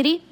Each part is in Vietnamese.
adquirir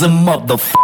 as a motherfucker.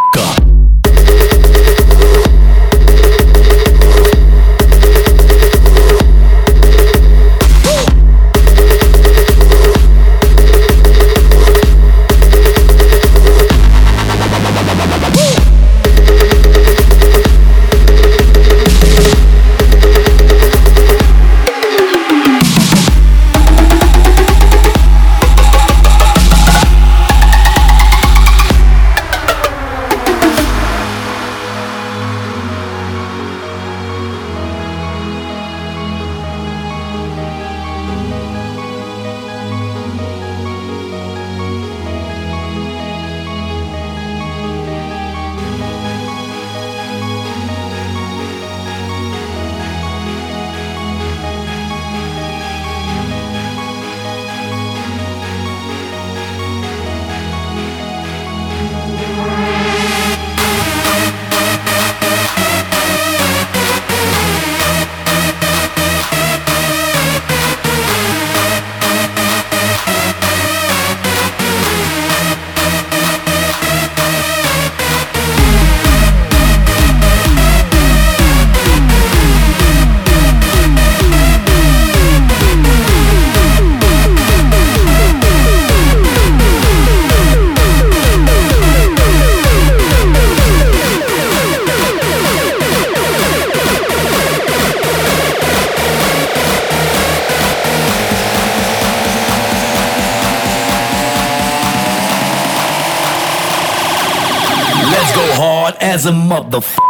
As a motherfucker.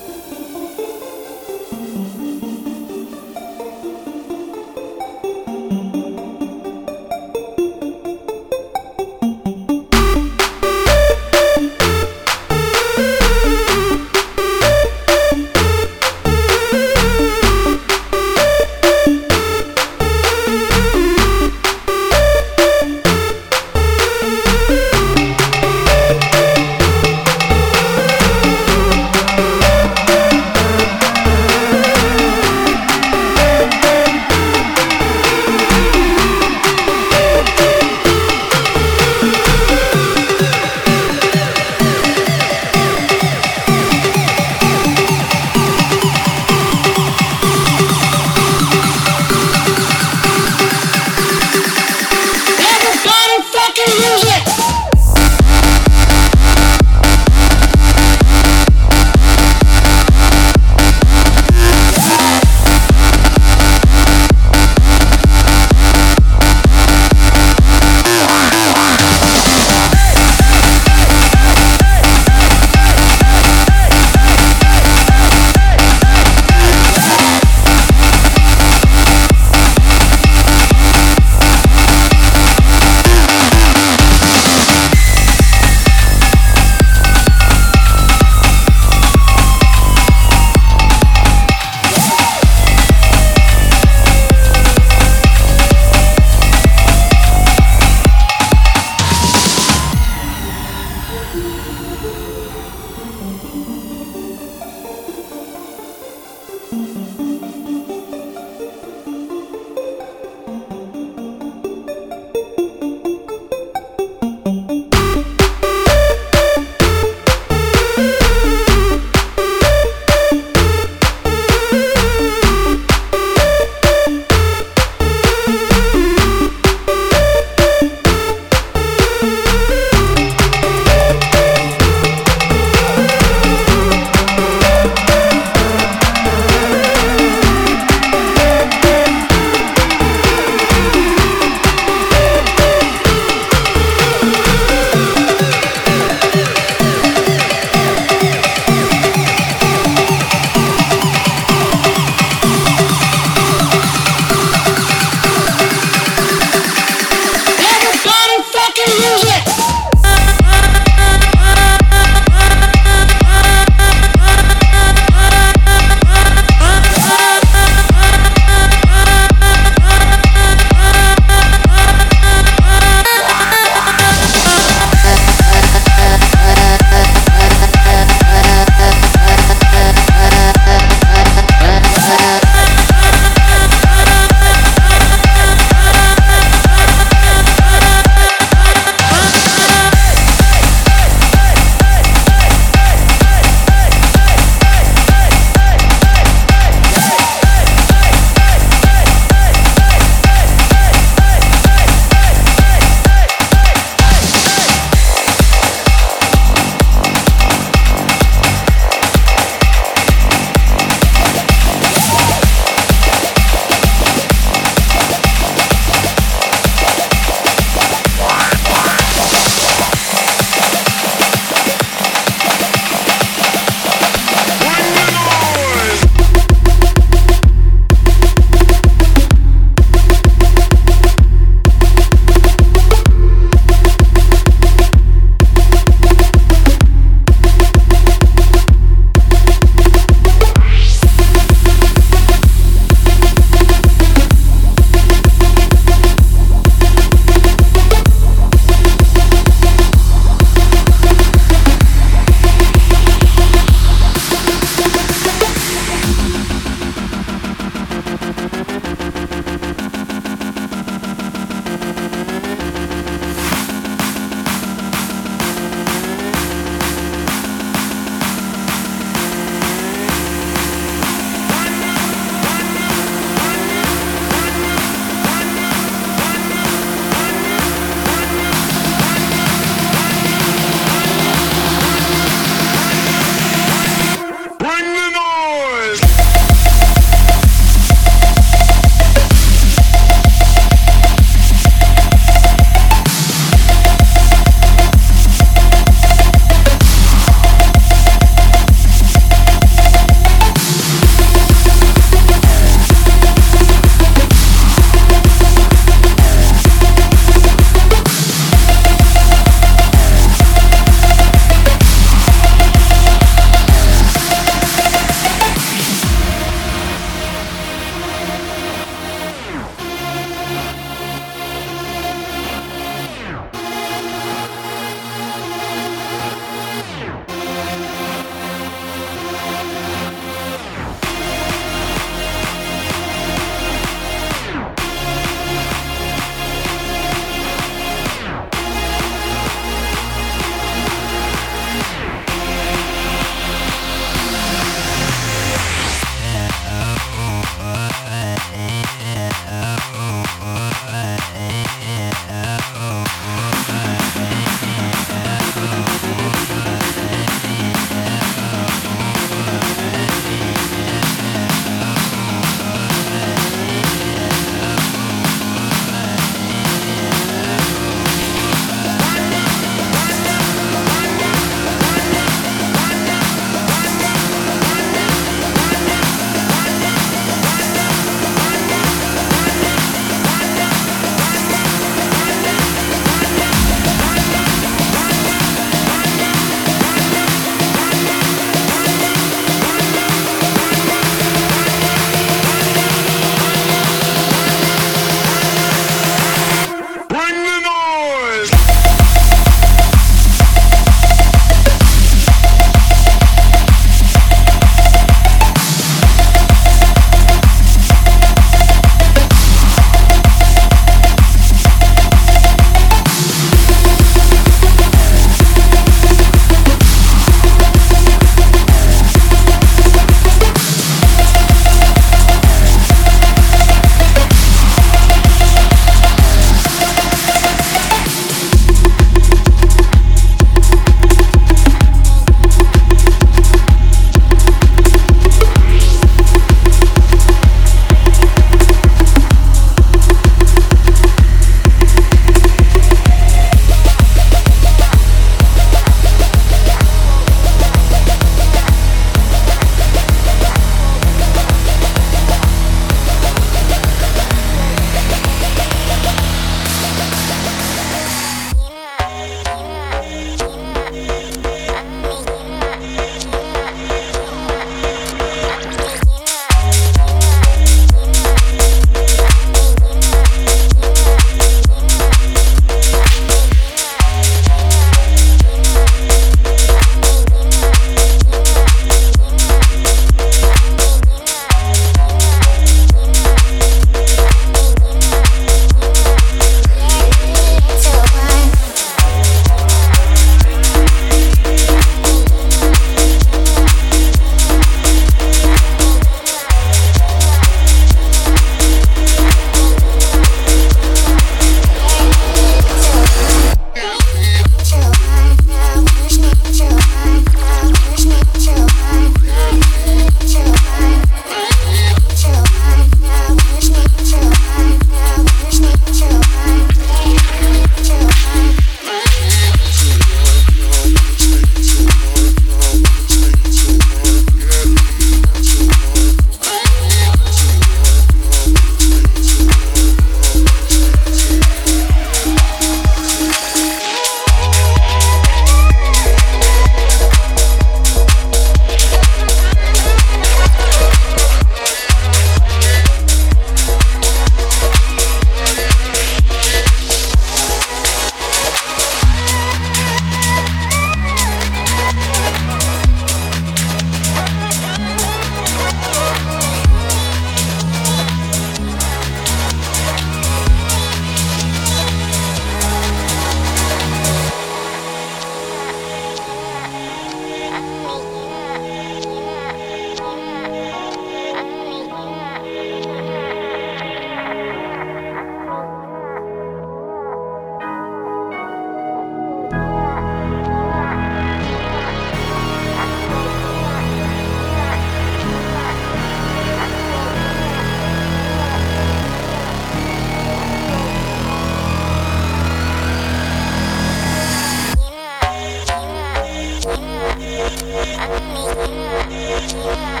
Yeah.